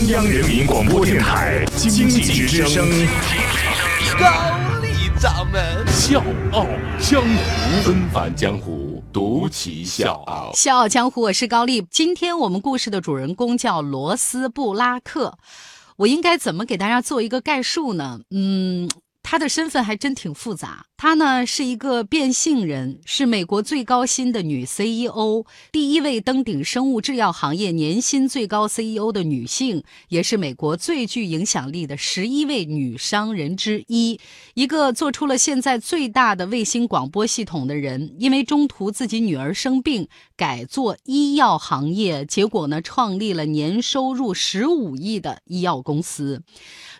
中央人民广播电台经济之声，高丽掌门笑傲江湖，恩凡江湖，独骑笑傲。笑傲江湖，我是高丽。今天我们故事的主人公叫罗斯布拉克，我应该怎么给大家做一个概述呢？嗯。他的身份还真挺复杂。他呢是一个变性人，是美国最高薪的女 CEO，第一位登顶生物制药行业年薪最高 CEO 的女性，也是美国最具影响力的十一位女商人之一。一个做出了现在最大的卫星广播系统的人，因为中途自己女儿生病，改做医药行业，结果呢创立了年收入十五亿的医药公司。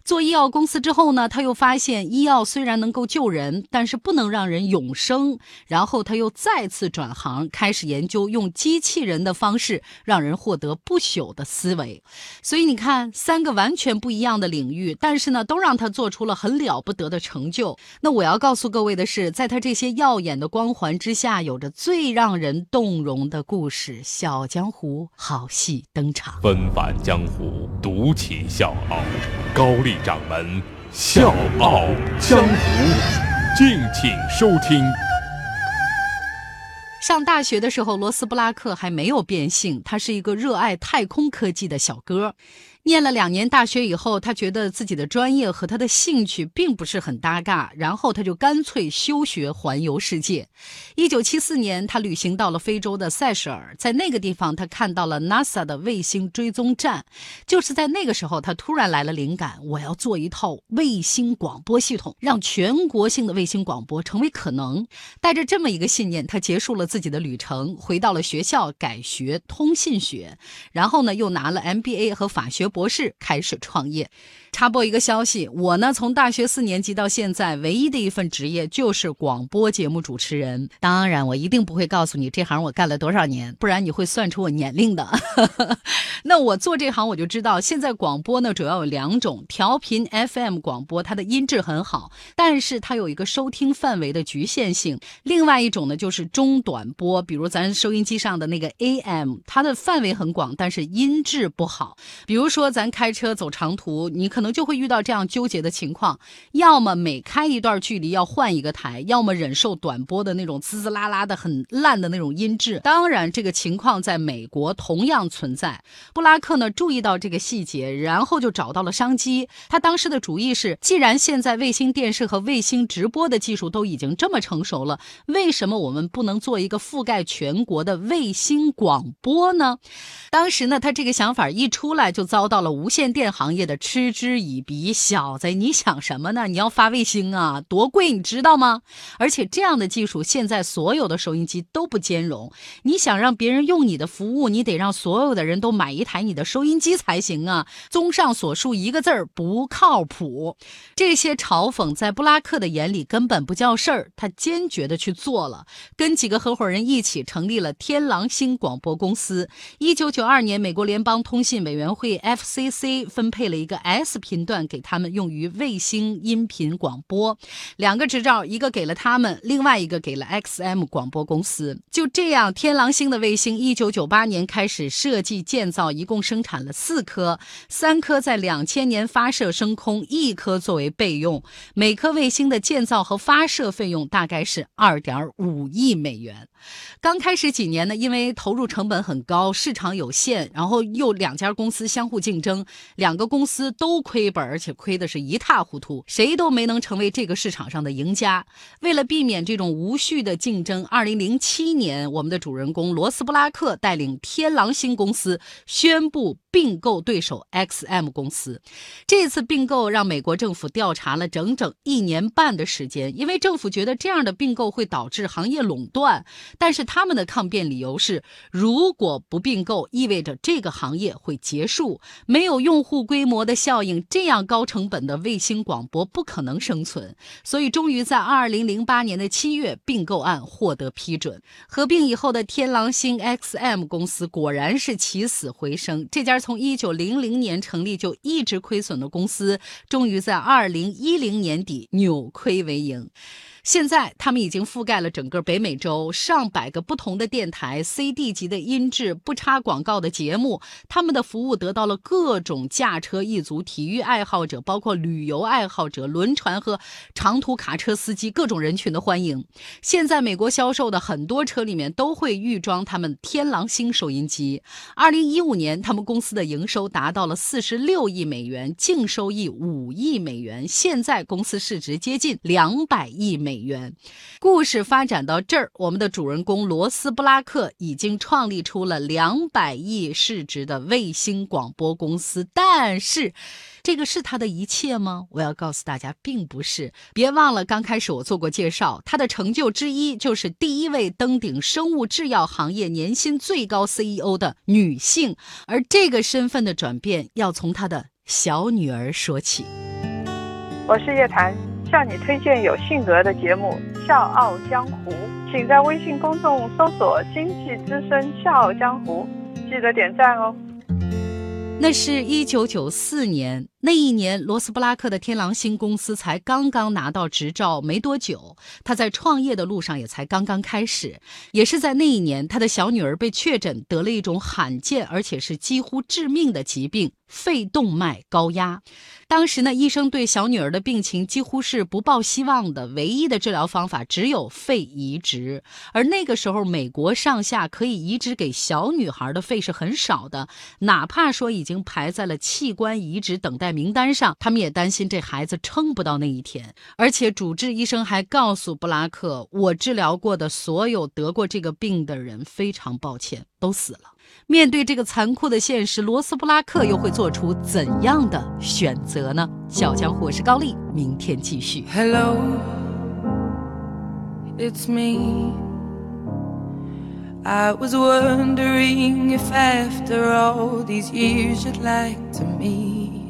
做医药公司之后呢，他又发现医医药虽然能够救人，但是不能让人永生。然后他又再次转行，开始研究用机器人的方式让人获得不朽的思维。所以你看，三个完全不一样的领域，但是呢，都让他做出了很了不得的成就。那我要告诉各位的是，在他这些耀眼的光环之下，有着最让人动容的故事。小江湖好戏登场，纷繁江湖，独起笑傲，高丽。掌门笑傲江湖，敬请收听。上大学的时候，罗斯布拉克还没有变性，他是一个热爱太空科技的小哥。念了两年大学以后，他觉得自己的专业和他的兴趣并不是很搭嘎，然后他就干脆休学环游世界。一九七四年，他旅行到了非洲的塞舌尔，在那个地方，他看到了 NASA 的卫星追踪站。就是在那个时候，他突然来了灵感：我要做一套卫星广播系统，让全国性的卫星广播成为可能。带着这么一个信念，他结束了自己的旅程，回到了学校改学通信学，然后呢，又拿了 MBA 和法学。博士开始创业。插播一个消息，我呢从大学四年级到现在，唯一的一份职业就是广播节目主持人。当然，我一定不会告诉你这行我干了多少年，不然你会算出我年龄的。那我做这行，我就知道现在广播呢主要有两种：调频 FM 广播，它的音质很好，但是它有一个收听范围的局限性；另外一种呢就是中短波，比如咱收音机上的那个 AM，它的范围很广，但是音质不好。比如说说咱开车走长途，你可能就会遇到这样纠结的情况：要么每开一段距离要换一个台，要么忍受短波的那种滋滋啦啦的很烂的那种音质。当然，这个情况在美国同样存在。布拉克呢注意到这个细节，然后就找到了商机。他当时的主意是：既然现在卫星电视和卫星直播的技术都已经这么成熟了，为什么我们不能做一个覆盖全国的卫星广播呢？当时呢，他这个想法一出来，就遭到了无线电行业的嗤之。以鼻，小子，你想什么呢？你要发卫星啊，多贵，你知道吗？而且这样的技术，现在所有的收音机都不兼容。你想让别人用你的服务，你得让所有的人都买一台你的收音机才行啊。综上所述，一个字儿不靠谱。这些嘲讽在布拉克的眼里根本不叫事儿，他坚决的去做了，跟几个合伙人一起成立了天狼星广播公司。一九九二年，美国联邦通信委员会 F CC 分配了一个 S。频段给他们用于卫星音频广播，两个执照，一个给了他们，另外一个给了 XM 广播公司。就这样，天狼星的卫星，一九九八年开始设计建造，一共生产了四颗，三颗在两千年发射升空，一颗作为备用。每颗卫星的建造和发射费用大概是二点五亿美元。刚开始几年呢，因为投入成本很高，市场有限，然后又两家公司相互竞竞争，两个公司都亏本，而且亏的是一塌糊涂，谁都没能成为这个市场上的赢家。为了避免这种无序的竞争，二零零七年，我们的主人公罗斯布拉克带领天狼星公司宣布。并购对手 XM 公司，这次并购让美国政府调查了整整一年半的时间，因为政府觉得这样的并购会导致行业垄断。但是他们的抗辩理由是，如果不并购，意味着这个行业会结束，没有用户规模的效应，这样高成本的卫星广播不可能生存。所以，终于在二零零八年的七月，并购案获得批准。合并以后的天狼星 XM 公司果然是起死回生，这家。从一九零零年成立就一直亏损的公司，终于在二零一零年底扭亏为盈。现在他们已经覆盖了整个北美洲，上百个不同的电台，CD 级的音质，不插广告的节目。他们的服务得到了各种驾车一族、体育爱好者，包括旅游爱好者、轮船和长途卡车司机各种人群的欢迎。现在美国销售的很多车里面都会预装他们天狼星收音机。二零一五年，他们公司的营收达到了四十六亿美元，净收益五亿美元。现在公司市值接近两百亿美。美元，故事发展到这儿，我们的主人公罗斯布拉克已经创立出了两百亿市值的卫星广播公司。但是，这个是他的一切吗？我要告诉大家，并不是。别忘了，刚开始我做过介绍，他的成就之一就是第一位登顶生物制药行业年薪最高 CEO 的女性。而这个身份的转变，要从他的小女儿说起。我是叶檀。向你推荐有性格的节目《笑傲江湖》，请在微信公众搜索“经济之声笑傲江湖”，记得点赞哦。那是一九九四年，那一年罗斯布拉克的天狼星公司才刚刚拿到执照没多久，他在创业的路上也才刚刚开始。也是在那一年，他的小女儿被确诊得了一种罕见而且是几乎致命的疾病。肺动脉高压，当时呢，医生对小女儿的病情几乎是不抱希望的，唯一的治疗方法只有肺移植。而那个时候，美国上下可以移植给小女孩的肺是很少的，哪怕说已经排在了器官移植等待名单上，他们也担心这孩子撑不到那一天。而且主治医生还告诉布拉克：“我治疗过的所有得过这个病的人，非常抱歉，都死了。”面对这个残酷的现实，罗斯布拉克又会做出怎样的选择呢？小江湖，我是高丽，明天继续。Hello, it's me. I was wondering if after all these years you'd like to meet